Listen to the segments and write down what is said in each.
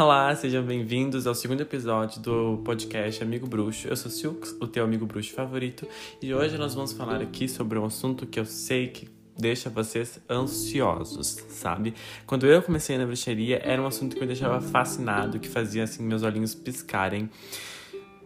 Olá, sejam bem-vindos ao segundo episódio do podcast Amigo Bruxo. Eu sou Silks, o teu amigo bruxo favorito, e hoje nós vamos falar aqui sobre um assunto que eu sei que deixa vocês ansiosos, sabe? Quando eu comecei na bruxaria, era um assunto que me deixava fascinado, que fazia assim meus olhinhos piscarem.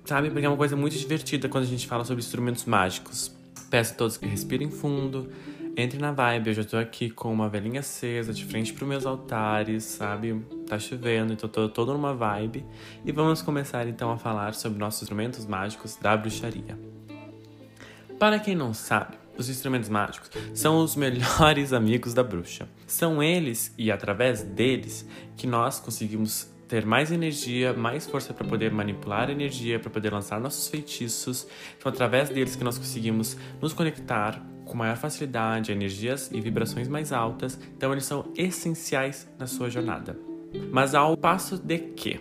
Sabe? Porque é uma coisa muito divertida quando a gente fala sobre instrumentos mágicos. Peço a todos que respirem fundo, entre na vibe, eu já tô aqui com uma velhinha acesa, de frente pros meus altares, sabe? Tá chovendo, então tô toda numa vibe. E vamos começar então a falar sobre nossos instrumentos mágicos da bruxaria. Para quem não sabe, os instrumentos mágicos são os melhores amigos da bruxa. São eles e através deles que nós conseguimos ter mais energia, mais força para poder manipular energia, para poder lançar nossos feitiços. São através deles que nós conseguimos nos conectar com maior facilidade, energias e vibrações mais altas, então eles são essenciais na sua jornada. Mas ao passo de que,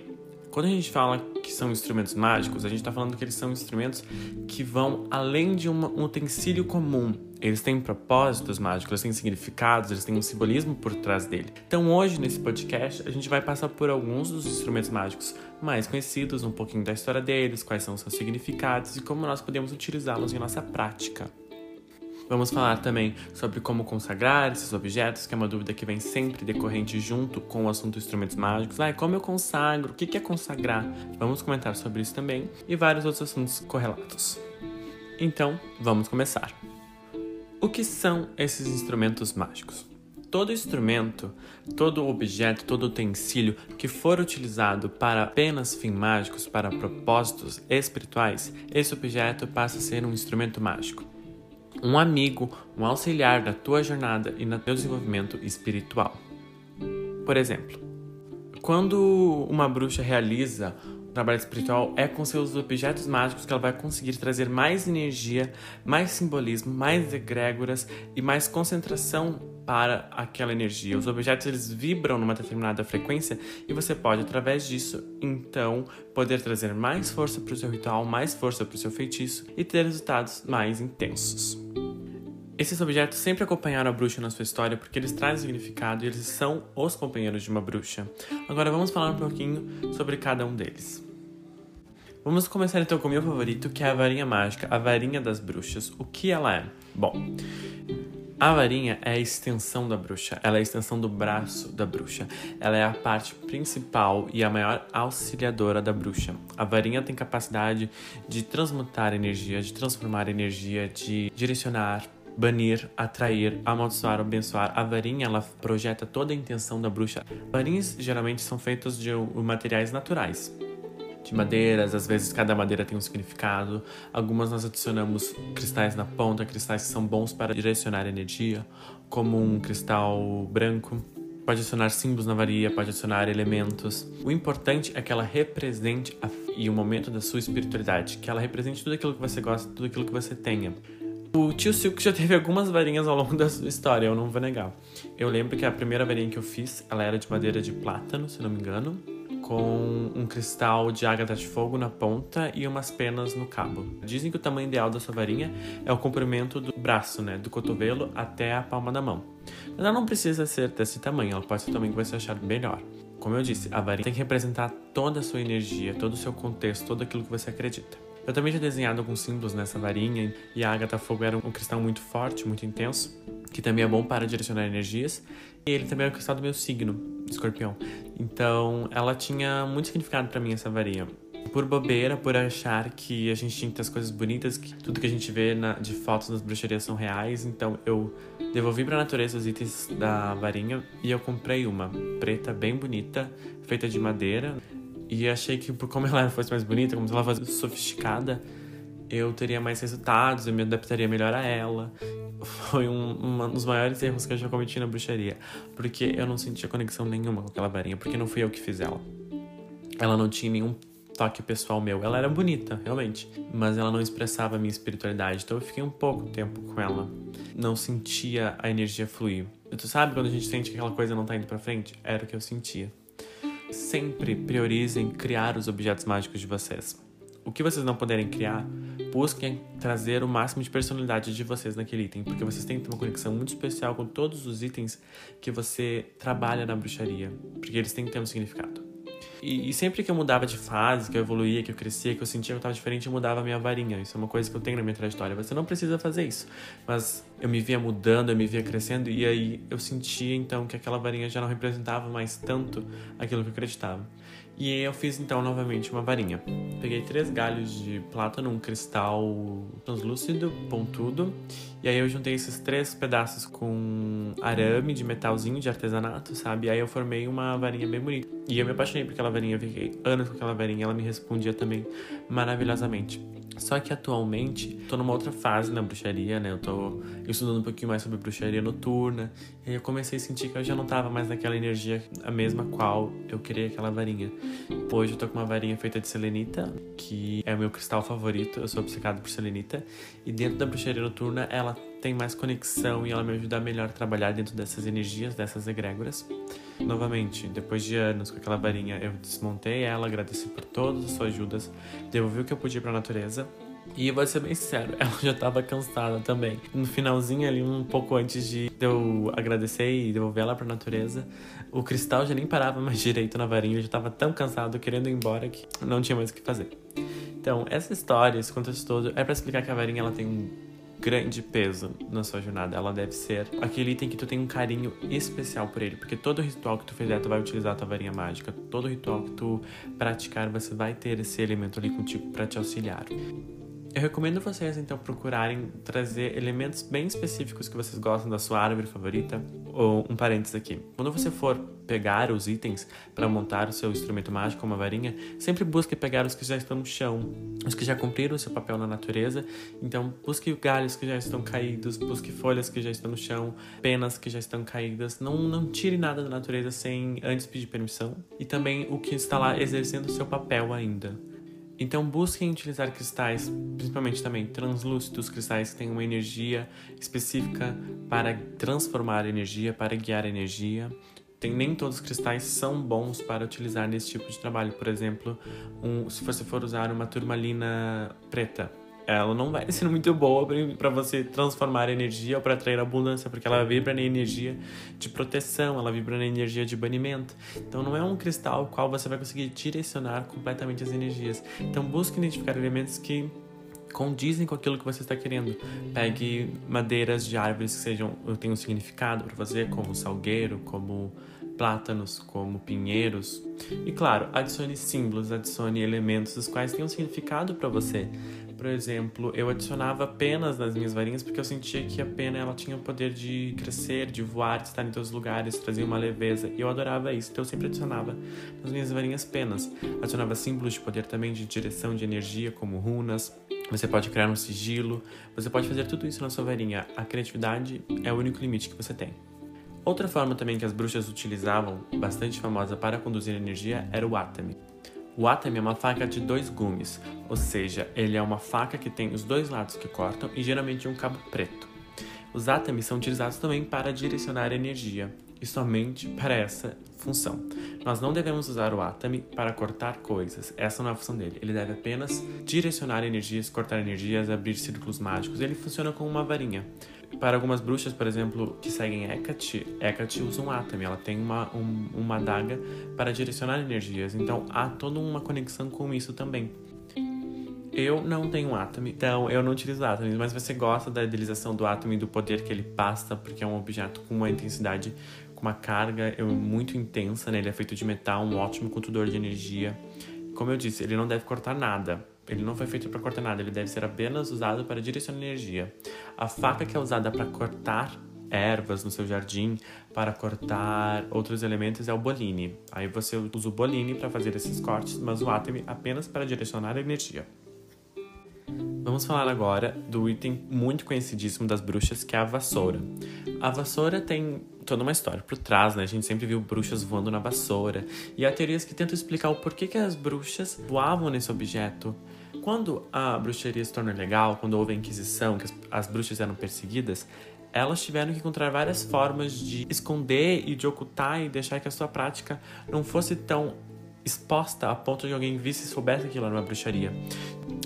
quando a gente fala que são instrumentos mágicos, a gente está falando que eles são instrumentos que vão além de um utensílio comum. Eles têm propósitos mágicos, eles têm significados, eles têm um simbolismo por trás dele. Então, hoje, nesse podcast, a gente vai passar por alguns dos instrumentos mágicos mais conhecidos, um pouquinho da história deles, quais são seus significados e como nós podemos utilizá-los em nossa prática. Vamos falar também sobre como consagrar esses objetos, que é uma dúvida que vem sempre decorrente junto com o assunto instrumentos mágicos. Ah, como eu consagro? O que é consagrar? Vamos comentar sobre isso também e vários outros assuntos correlatos. Então, vamos começar. O que são esses instrumentos mágicos? Todo instrumento, todo objeto, todo utensílio que for utilizado para apenas fins mágicos, para propósitos espirituais, esse objeto passa a ser um instrumento mágico um amigo, um auxiliar da tua jornada e no teu desenvolvimento espiritual. Por exemplo, quando uma bruxa realiza um trabalho espiritual, é com seus objetos mágicos que ela vai conseguir trazer mais energia, mais simbolismo, mais egrégoras e mais concentração para aquela energia. Os objetos eles vibram numa determinada frequência e você pode, através disso, então, poder trazer mais força para o seu ritual, mais força para o seu feitiço e ter resultados mais intensos. Esses objetos sempre acompanharam a bruxa na sua história porque eles trazem significado e eles são os companheiros de uma bruxa. Agora vamos falar um pouquinho sobre cada um deles. Vamos começar então com o meu favorito, que é a varinha mágica, a varinha das bruxas. O que ela é? Bom, a varinha é a extensão da bruxa, ela é a extensão do braço da bruxa. Ela é a parte principal e a maior auxiliadora da bruxa. A varinha tem capacidade de transmutar energia, de transformar energia, de direcionar banir, atrair, amaldiçoar, abençoar. A varinha, ela projeta toda a intenção da bruxa. Varinhas geralmente são feitas de materiais naturais. De madeiras, às vezes cada madeira tem um significado. Algumas nós adicionamos cristais na ponta, cristais que são bons para direcionar energia, como um cristal branco. Pode adicionar símbolos na varia, pode adicionar elementos. O importante é que ela represente a, e o momento da sua espiritualidade, que ela represente tudo aquilo que você gosta, tudo aquilo que você tenha. O tio Silk já teve algumas varinhas ao longo da sua história, eu não vou negar. Eu lembro que a primeira varinha que eu fiz, ela era de madeira de plátano, se não me engano, com um cristal de ágata de fogo na ponta e umas penas no cabo. Dizem que o tamanho ideal da sua varinha é o comprimento do braço, né, do cotovelo até a palma da mão. Mas ela não precisa ser desse tamanho, ela pode ser o tamanho que você achar melhor. Como eu disse, a varinha tem que representar toda a sua energia, todo o seu contexto, tudo aquilo que você acredita. Eu também tinha desenhado alguns símbolos nessa varinha e a ágata fogo era um cristal muito forte, muito intenso, que também é bom para direcionar energias. E ele também é o cristal do meu signo, escorpião. Então, ela tinha muito significado para mim essa varinha. Por bobeira, por achar que a gente tinha que ter as coisas bonitas, que tudo que a gente vê na, de fotos nas bruxarias são reais, então eu devolvi para a natureza os itens da varinha e eu comprei uma preta bem bonita, feita de madeira. E achei que por como ela fosse mais bonita, como ela fosse sofisticada, eu teria mais resultados, eu me adaptaria melhor a ela. Foi um, um dos maiores erros que eu já cometi na bruxaria. Porque eu não sentia conexão nenhuma com aquela varinha, porque não fui eu que fiz ela. Ela não tinha nenhum toque pessoal meu. Ela era bonita, realmente, mas ela não expressava a minha espiritualidade. Então eu fiquei um pouco tempo com ela. Não sentia a energia fluir. Tu sabe quando a gente sente que aquela coisa não tá indo pra frente? Era o que eu sentia. Sempre priorizem criar os objetos mágicos de vocês. O que vocês não puderem criar, busquem trazer o máximo de personalidade de vocês naquele item, porque vocês têm uma conexão muito especial com todos os itens que você trabalha na bruxaria, porque eles têm que ter um significado. E, e, sempre que eu mudava de fase, que eu evoluía, que eu crescia, que eu sentia que eu estava diferente, eu mudava a minha varinha. Isso é uma coisa que eu tenho na minha trajetória. Você não precisa fazer isso. Mas eu me via mudando, eu me via crescendo, e aí eu sentia então que aquela varinha já não representava mais tanto aquilo que eu acreditava. E aí eu fiz então novamente uma varinha. Peguei três galhos de plátano, um cristal translúcido, pontudo, e aí eu juntei esses três pedaços com arame de metalzinho de artesanato, sabe? E aí eu formei uma varinha bem bonita. E eu me apaixonei por aquela varinha, fiquei anos com aquela varinha, ela me respondia também maravilhosamente. Só que atualmente tô numa outra fase na bruxaria, né? Eu tô estudando um pouquinho mais sobre bruxaria noturna. E aí eu comecei a sentir que eu já não tava mais naquela energia a mesma qual eu queria aquela varinha. Hoje eu tô com uma varinha feita de selenita, que é o meu cristal favorito. Eu sou obcecado por selenita. E dentro da bruxaria noturna, ela tem mais conexão e ela me ajuda a melhor trabalhar dentro dessas energias, dessas egrégoras. Novamente, depois de anos com aquela varinha, eu desmontei ela, agradeci por todas as suas ajudas, devolvi o que eu podia para a natureza. E vou ser bem sincero, ela já estava cansada também. No finalzinho ali, um pouco antes de eu agradecer e devolver ela para a natureza, o cristal já nem parava mais direito na varinha, eu já estava tão cansado, querendo ir embora, que não tinha mais o que fazer. Então, essa história, esse contexto todo, é para explicar que a varinha ela tem grande peso na sua jornada. Ela deve ser aquele item que tu tem um carinho especial por ele, porque todo ritual que tu fizer, tu vai utilizar a tua varinha mágica. Todo ritual que tu praticar, você vai ter esse elemento ali contigo para te auxiliar. Eu recomendo vocês então procurarem trazer elementos bem específicos que vocês gostam da sua árvore favorita. Ou um parênteses aqui. Quando você for pegar os itens para montar o seu instrumento mágico, uma varinha, sempre busque pegar os que já estão no chão, os que já cumpriram o seu papel na natureza. Então, busque galhos que já estão caídos, busque folhas que já estão no chão, penas que já estão caídas. Não, não tire nada da natureza sem antes pedir permissão. E também o que está lá exercendo o seu papel ainda. Então busquem utilizar cristais, principalmente também translúcidos, cristais que têm uma energia específica para transformar energia, para guiar energia. Tem, nem todos os cristais são bons para utilizar nesse tipo de trabalho. Por exemplo, um, se você for usar uma turmalina preta, ela não vai ser muito boa para você transformar energia ou para atrair abundância, porque ela vibra na energia de proteção, ela vibra na energia de banimento. Então não é um cristal qual você vai conseguir direcionar completamente as energias. Então busque identificar elementos que condizem com aquilo que você está querendo. Pegue madeiras de árvores que sejam tenham um significado para você, como salgueiro, como plátanos, como pinheiros. E claro, adicione símbolos, adicione elementos dos quais tenham significado para você por exemplo, eu adicionava penas nas minhas varinhas porque eu sentia que a pena ela tinha o poder de crescer, de voar, de estar em todos os lugares, trazia uma leveza. E eu adorava isso, então eu sempre adicionava nas minhas varinhas penas. Adicionava símbolos de poder também, de direção de energia, como runas. Você pode criar um sigilo, você pode fazer tudo isso na sua varinha. A criatividade é o único limite que você tem. Outra forma também que as bruxas utilizavam, bastante famosa para conduzir energia, era o atame. O atame é uma faca de dois gumes, ou seja, ele é uma faca que tem os dois lados que cortam e geralmente um cabo preto. Os atames são utilizados também para direcionar energia e somente para essa função. Nós não devemos usar o atame para cortar coisas, essa não é a função dele. Ele deve apenas direcionar energias, cortar energias, abrir círculos mágicos. Ele funciona como uma varinha. Para algumas bruxas, por exemplo, que seguem Hecate, Hecate usa um Atami, ela tem uma, um, uma adaga para direcionar energias, então há toda uma conexão com isso também. Eu não tenho Atami, então eu não utilizo Atami, mas você gosta da idealização do Atami, do poder que ele passa, porque é um objeto com uma intensidade, com uma carga muito intensa, né? Ele é feito de metal, um ótimo condutor de energia. Como eu disse, ele não deve cortar nada. Ele não foi feito para cortar nada, ele deve ser apenas usado para direcionar energia. A faca que é usada para cortar ervas no seu jardim, para cortar outros elementos é o boline. Aí você usa o boline para fazer esses cortes, mas o atome apenas para direcionar a energia. Vamos falar agora do item muito conhecidíssimo das bruxas, que é a vassoura. A vassoura tem toda uma história por trás, né? A gente sempre viu bruxas voando na vassoura. E há teorias que tentam explicar o porquê que as bruxas voavam nesse objeto. Quando a bruxaria se tornou legal, quando houve a Inquisição, que as, as bruxas eram perseguidas, elas tiveram que encontrar várias formas de esconder e de ocultar e deixar que a sua prática não fosse tão exposta a ponto de alguém visse e soubesse que aquilo era uma bruxaria.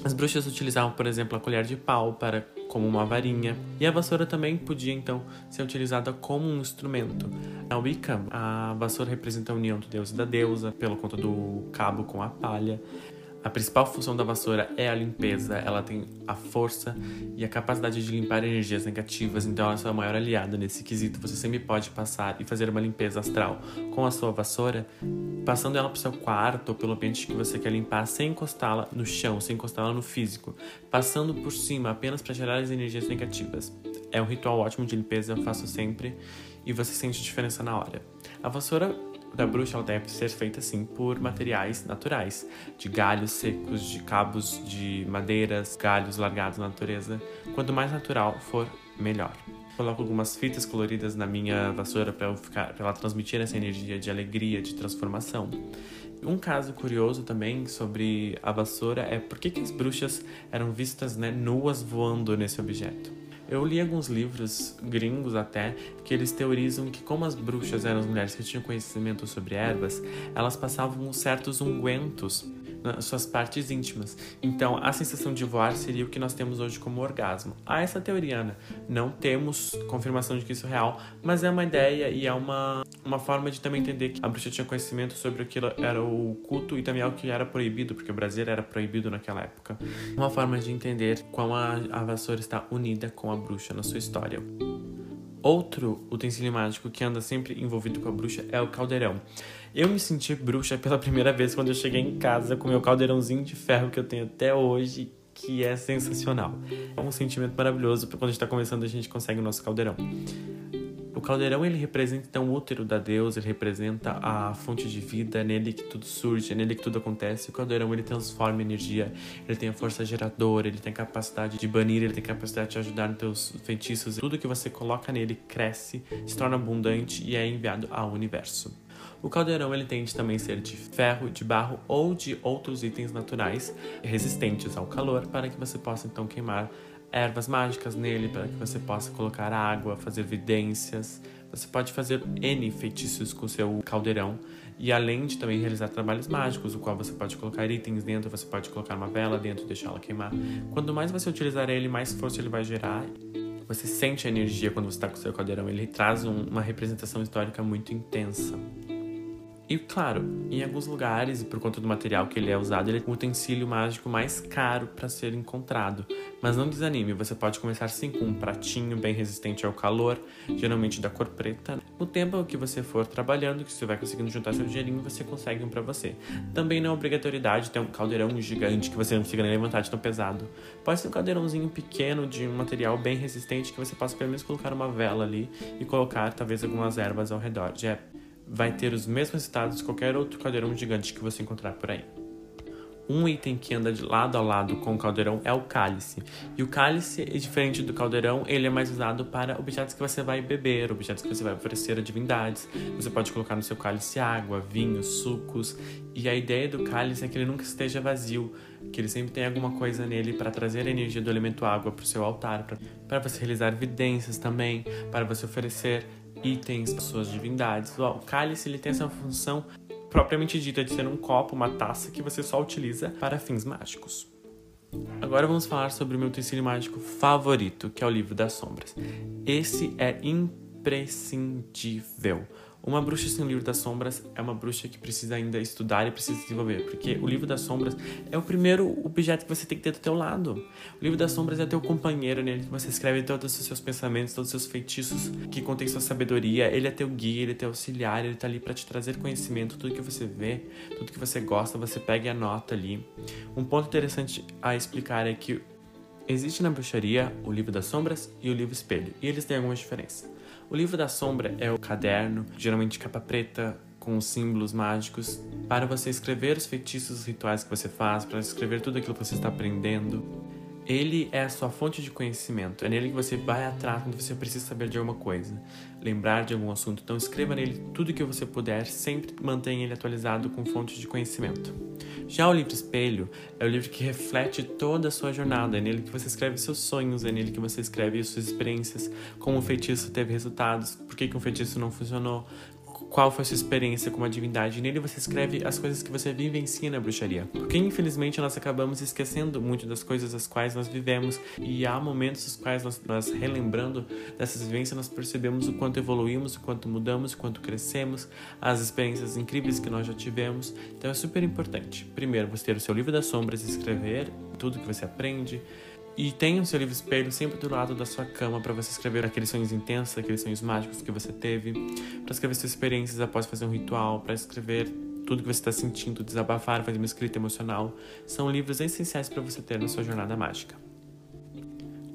As bruxas utilizavam, por exemplo, a colher de pau para como uma varinha. E a vassoura também podia então ser utilizada como um instrumento. Na Wicca, a vassoura representa a união do deus e da deusa, pelo conta do cabo com a palha. A principal função da vassoura é a limpeza, ela tem a força e a capacidade de limpar energias negativas, então ela é a sua maior aliada nesse quesito. Você sempre pode passar e fazer uma limpeza astral com a sua vassoura, passando ela para o seu quarto ou pelo ambiente que você quer limpar, sem encostá-la no chão, sem encostá-la no físico, passando por cima apenas para gerar as energias negativas. É um ritual ótimo de limpeza, eu faço sempre e você sente diferença na hora. A vassoura da bruxa deve ser feita assim por materiais naturais, de galhos secos, de cabos de madeiras, galhos largados na natureza. Quanto mais natural for, melhor. Coloco algumas fitas coloridas na minha vassoura para ela transmitir essa energia de alegria, de transformação. Um caso curioso também sobre a vassoura é por que, que as bruxas eram vistas né, nuas voando nesse objeto. Eu li alguns livros gringos até que eles teorizam que como as bruxas eram as mulheres que tinham conhecimento sobre ervas, elas passavam certos ungüentos nas suas partes íntimas. Então, a sensação de voar seria o que nós temos hoje como orgasmo. Há essa teoria, né? Não temos confirmação de que isso é real, mas é uma ideia e é uma, uma forma de também entender que a bruxa tinha conhecimento sobre aquilo era o culto e também o que era proibido, porque o Brasil era proibido naquela época. Uma forma de entender como a, a vassoura está unida com a bruxa na sua história. Outro utensílio mágico que anda sempre envolvido com a bruxa é o caldeirão. Eu me senti bruxa pela primeira vez quando eu cheguei em casa com meu caldeirãozinho de ferro que eu tenho até hoje, que é sensacional. É um sentimento maravilhoso quando a gente está começando a gente consegue o nosso caldeirão. O caldeirão ele representa então o útero da deusa, ele representa a fonte de vida, é nele que tudo surge, é nele que tudo acontece. O caldeirão ele transforma energia, ele tem a força geradora, ele tem a capacidade de banir, ele tem a capacidade de ajudar nos teus feitiços. Tudo que você coloca nele cresce, se torna abundante e é enviado ao universo. O caldeirão ele tende também a ser de ferro, de barro ou de outros itens naturais resistentes ao calor para que você possa então queimar ervas mágicas nele para que você possa colocar água, fazer vidências. Você pode fazer N feitiços com seu caldeirão e além de também realizar trabalhos mágicos, o qual você pode colocar itens dentro, você pode colocar uma vela dentro e deixá-la queimar. Quanto mais você utilizar ele, mais força ele vai gerar. Você sente a energia quando você está com o seu caldeirão, ele traz um, uma representação histórica muito intensa. E claro, em alguns lugares, e por conta do material que ele é usado, ele é o utensílio mágico mais caro para ser encontrado. Mas não desanime, você pode começar sim com um pratinho bem resistente ao calor, geralmente da cor preta. No tempo que você for trabalhando, que você vai conseguindo juntar seu dinheirinho, você consegue um para você. Também não é obrigatoriedade ter um caldeirão gigante que você não consiga nem levantar de tão pesado. Pode ser um caldeirãozinho pequeno de um material bem resistente que você possa pelo menos colocar uma vela ali e colocar talvez algumas ervas ao redor. Já é vai ter os mesmos resultados de qualquer outro caldeirão gigante que você encontrar por aí. Um item que anda de lado a lado com o caldeirão é o cálice. E o cálice, diferente do caldeirão, ele é mais usado para objetos que você vai beber, objetos que você vai oferecer a divindades. Você pode colocar no seu cálice água, vinho, sucos. E a ideia do cálice é que ele nunca esteja vazio, que ele sempre tenha alguma coisa nele para trazer a energia do elemento água para o seu altar, para você realizar evidências também, para você oferecer itens, suas divindades. O cálice ele tem essa função propriamente dita de ser um copo, uma taça que você só utiliza para fins mágicos. Agora vamos falar sobre o meu utensílio mágico favorito, que é o livro das sombras. Esse é imprescindível. Uma bruxa sem o livro das sombras é uma bruxa que precisa ainda estudar e precisa desenvolver, porque o livro das sombras é o primeiro objeto que você tem que ter do teu lado. O livro das sombras é teu companheiro, nele você escreve todos os seus pensamentos, todos os seus feitiços que contém sua sabedoria. Ele é teu guia, ele é teu auxiliar, ele tá ali para te trazer conhecimento, tudo que você vê, tudo que você gosta, você pega e anota ali. Um ponto interessante a explicar é que existe na bruxaria o livro das sombras e o livro espelho, e eles têm algumas diferenças. O livro da sombra é o caderno, geralmente capa preta, com os símbolos mágicos, para você escrever os feitiços, os rituais que você faz, para escrever tudo aquilo que você está aprendendo. Ele é a sua fonte de conhecimento, é nele que você vai atrás quando você precisa saber de alguma coisa, lembrar de algum assunto. Então escreva nele tudo que você puder, sempre mantenha ele atualizado com fontes de conhecimento. Já o livro espelho é o livro que reflete toda a sua jornada, é nele que você escreve seus sonhos, é nele que você escreve suas experiências, como o feitiço teve resultados, por que, que um feitiço não funcionou, qual foi sua experiência com a divindade. Nele você escreve as coisas que você vivencia na bruxaria. Porque infelizmente nós acabamos esquecendo muito das coisas as quais nós vivemos e há momentos nos quais nós, nós relembrando dessas vivências nós percebemos o quanto evoluímos, o quanto mudamos, o quanto crescemos, as experiências incríveis que nós já tivemos. Então é super importante. Primeiro, você ter o seu livro das sombras e escrever tudo que você aprende, e tenha o seu livro espelho sempre do lado da sua cama para você escrever aqueles sonhos intensos, aqueles sonhos mágicos que você teve, para escrever suas experiências após fazer um ritual, para escrever tudo que você está sentindo, desabafar, fazer uma escrita emocional. São livros essenciais para você ter na sua jornada mágica.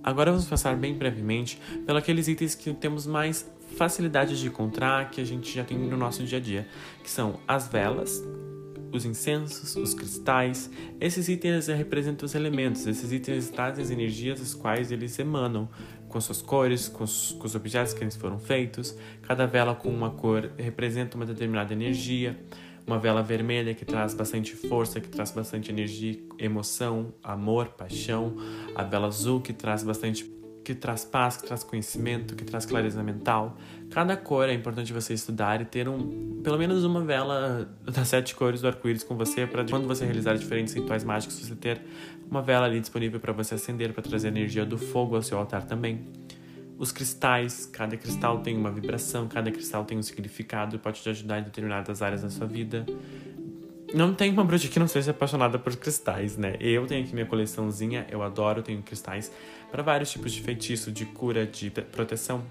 Agora vamos passar bem brevemente pelos itens que temos mais facilidade de encontrar, que a gente já tem no nosso dia a dia, que são as velas, os incensos, os cristais. Esses itens representam os elementos, esses itens trazem as energias as quais eles emanam, com suas cores, com os, com os objetos que eles foram feitos. Cada vela com uma cor representa uma determinada energia. Uma vela vermelha que traz bastante força, que traz bastante energia, emoção, amor, paixão. A vela azul que traz bastante que traz paz, que traz conhecimento, que traz clareza mental. Cada cor é importante você estudar e ter um, pelo menos uma vela das sete cores do arco-íris com você para quando você realizar diferentes rituais mágicos você ter uma vela ali disponível para você acender para trazer a energia do fogo ao seu altar também. Os cristais, cada cristal tem uma vibração, cada cristal tem um significado e pode te ajudar em determinadas áreas da sua vida. Não tem uma bruxa que não seja apaixonada por cristais, né? Eu tenho aqui minha coleçãozinha, eu adoro, tenho cristais para vários tipos de feitiço, de cura, de proteção.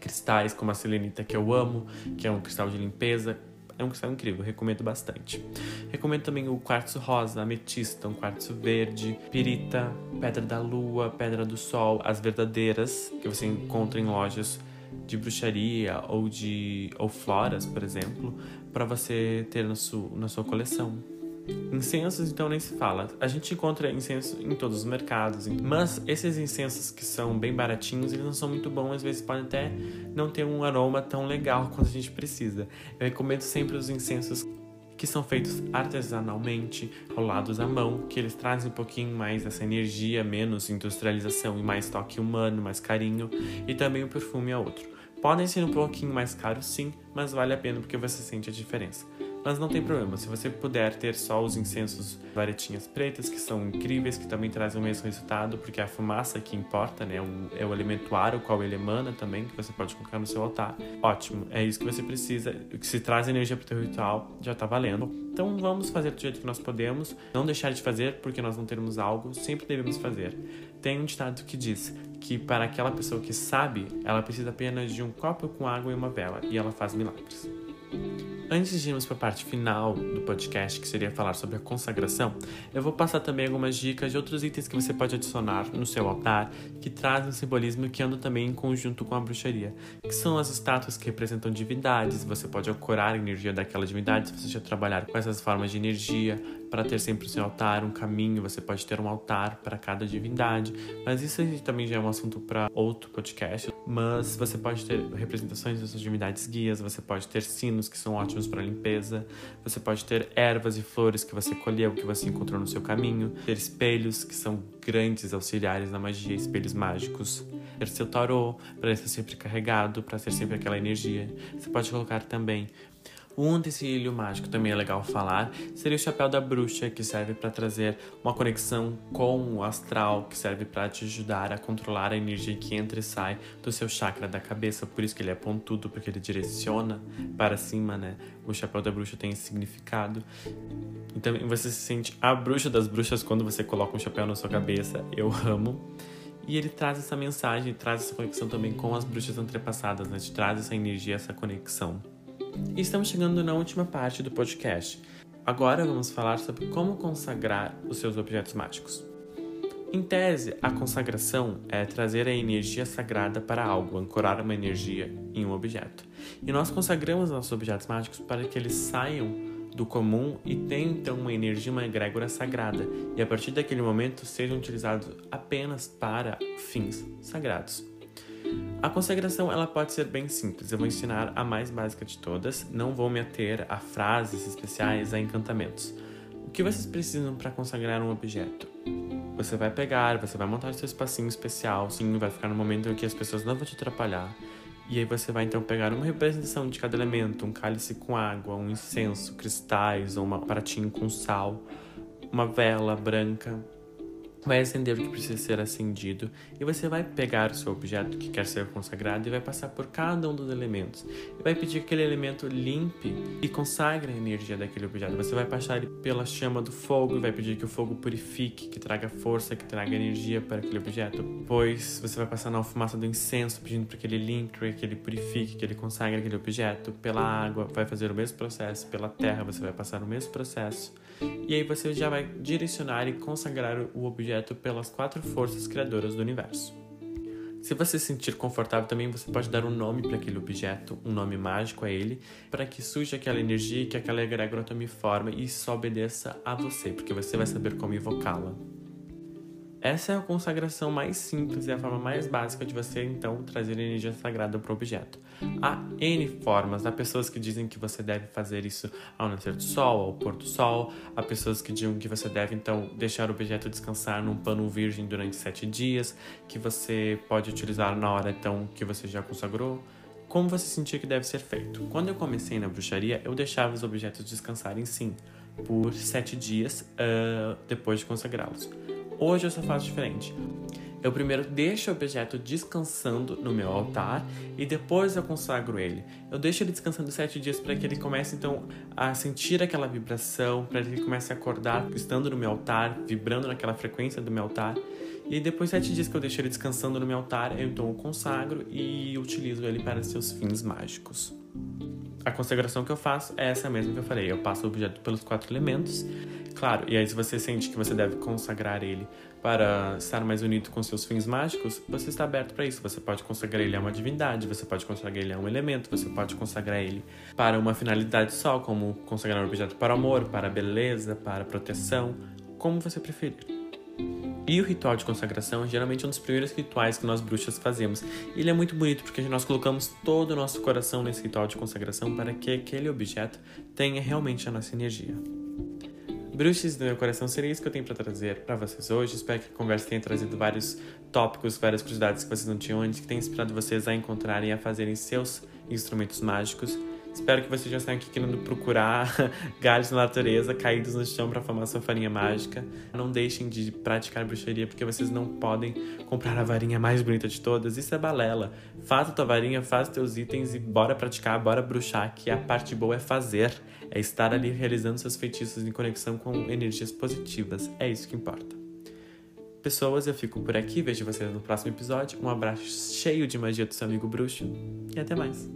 Cristais como a selenita que eu amo, que é um cristal de limpeza. É um cristal incrível, recomendo bastante. Recomendo também o quartzo rosa, ametista, um quartzo verde, pirita, pedra da lua, pedra do sol, as verdadeiras que você encontra em lojas de bruxaria ou de ou floras, por exemplo, para você ter na, su, na sua coleção. Incensos, então, nem se fala. A gente encontra incenso em todos os mercados, mas esses incensos que são bem baratinhos, eles não são muito bons, às vezes podem até não ter um aroma tão legal quanto a gente precisa. Eu recomendo sempre os incensos que são feitos artesanalmente, rolados à mão, que eles trazem um pouquinho mais essa energia, menos industrialização e mais toque humano, mais carinho, e também o perfume é outro. Podem ser um pouquinho mais caros, sim, mas vale a pena porque você sente a diferença. Mas não tem problema, se você puder ter só os incensos varetinhas pretas, que são incríveis, que também trazem o mesmo resultado, porque é a fumaça que importa, né? é o elemento ar, o qual ele emana também, que você pode colocar no seu altar. Ótimo, é isso que você precisa. Que se traz energia para o ritual, já tá valendo. Então vamos fazer do jeito que nós podemos, não deixar de fazer porque nós não temos algo, sempre devemos fazer. Tem um ditado que diz que para aquela pessoa que sabe, ela precisa apenas de um copo com água e uma vela, e ela faz milagres. Antes de irmos para a parte final do podcast, que seria falar sobre a consagração, eu vou passar também algumas dicas de outros itens que você pode adicionar no seu altar que trazem um simbolismo que andam também em conjunto com a bruxaria, que são as estátuas que representam divindades. Você pode ancorar a energia daquela divindade se você já trabalhar com essas formas de energia, para ter sempre o seu altar, um caminho, você pode ter um altar para cada divindade, mas isso também já é um assunto para outro podcast. Mas você pode ter representações das suas divindades guias, você pode ter sinos que são ótimos para limpeza, você pode ter ervas e flores que você colheu, que você encontrou no seu caminho, ter espelhos que são grandes auxiliares na magia, espelhos mágicos, ter seu tarô para estar sempre carregado, para ter sempre aquela energia. Você pode colocar também um utensílio mágico também é legal falar seria o chapéu da bruxa, que serve para trazer uma conexão com o astral, que serve para te ajudar a controlar a energia que entra e sai do seu chakra da cabeça. Por isso que ele é pontudo, porque ele direciona para cima, né? O chapéu da bruxa tem esse significado. Então você se sente a bruxa das bruxas quando você coloca um chapéu na sua cabeça. Eu amo. E ele traz essa mensagem, traz essa conexão também com as bruxas antepassadas, né? Te traz essa energia, essa conexão. E estamos chegando na última parte do podcast. Agora vamos falar sobre como consagrar os seus objetos mágicos. Em tese, a consagração é trazer a energia sagrada para algo, ancorar uma energia em um objeto. E nós consagramos nossos objetos mágicos para que eles saiam do comum e tenham então uma energia, uma egrégora sagrada, e a partir daquele momento sejam utilizados apenas para fins sagrados. A consagração ela pode ser bem simples. Eu vou ensinar a mais básica de todas. Não vou me ater a frases especiais, a encantamentos. O que vocês precisam para consagrar um objeto? Você vai pegar, você vai montar seu espacinho especial, sim, vai ficar no momento em que as pessoas não vão te atrapalhar. E aí você vai então pegar uma representação de cada elemento, um cálice com água, um incenso, cristais, ou um pratinho com sal, uma vela branca, vai acender o que precisa ser acendido e você vai pegar o seu objeto que quer ser consagrado e vai passar por cada um dos elementos e vai pedir que aquele elemento limpe e consagre a energia daquele objeto. Você vai passar pela chama do fogo e vai pedir que o fogo purifique, que traga força, que traga energia para aquele objeto. Pois você vai passar na fumaça do incenso pedindo para que ele limpe, que ele purifique, que ele consagre aquele objeto. Pela água vai fazer o mesmo processo, pela terra você vai passar o mesmo processo. E aí você já vai direcionar e consagrar o objeto pelas quatro forças criadoras do universo. Se você se sentir confortável também, você pode dar um nome para aquele objeto, um nome mágico a ele, para que surja aquela energia, que aquela egrégora tome forma e só obedeça a você, porque você vai saber como invocá-la. Essa é a consagração mais simples e a forma mais básica de você então trazer energia sagrada para o objeto. Há N formas, há pessoas que dizem que você deve fazer isso ao nascer do sol, ao pôr do sol, há pessoas que dizem que você deve então deixar o objeto descansar num pano virgem durante sete dias, que você pode utilizar na hora então que você já consagrou. Como você sentir que deve ser feito? Quando eu comecei na bruxaria, eu deixava os objetos descansarem sim, por sete dias uh, depois de consagrá-los. Hoje eu só faço diferente. Eu primeiro deixo o objeto descansando no meu altar e depois eu consagro ele. Eu deixo ele descansando sete dias para que ele comece então a sentir aquela vibração, para que ele comece a acordar estando no meu altar, vibrando naquela frequência do meu altar. E depois sete dias que eu deixo ele descansando no meu altar, eu então o consagro e utilizo ele para seus fins mágicos. A consagração que eu faço é essa mesma que eu falei. Eu passo o objeto pelos quatro elementos Claro, e aí se você sente que você deve consagrar ele para estar mais unido com seus fins mágicos, você está aberto para isso. Você pode consagrar ele a uma divindade, você pode consagrar ele a um elemento, você pode consagrar ele para uma finalidade só, como consagrar um objeto para amor, para beleza, para proteção, como você preferir. E o ritual de consagração é geralmente um dos primeiros rituais que nós bruxas fazemos. Ele é muito bonito porque nós colocamos todo o nosso coração nesse ritual de consagração para que aquele objeto tenha realmente a nossa energia. Bruxas do meu coração, seria isso que eu tenho para trazer para vocês hoje. Espero que a conversa tenha trazido vários tópicos, várias curiosidades que vocês não tinham antes, que tenha inspirado vocês a encontrarem e a fazerem seus instrumentos mágicos. Espero que vocês já estejam aqui querendo procurar galhos na natureza caídos no chão para formar sua farinha mágica. Não deixem de praticar bruxaria porque vocês não podem comprar a varinha mais bonita de todas. Isso é balela. Faz a tua varinha, faz teus itens e bora praticar, bora bruxar, que a parte boa é fazer, é estar ali realizando seus feitiços em conexão com energias positivas. É isso que importa. Pessoas, eu fico por aqui, vejo vocês no próximo episódio. Um abraço cheio de magia do seu amigo bruxo e até mais.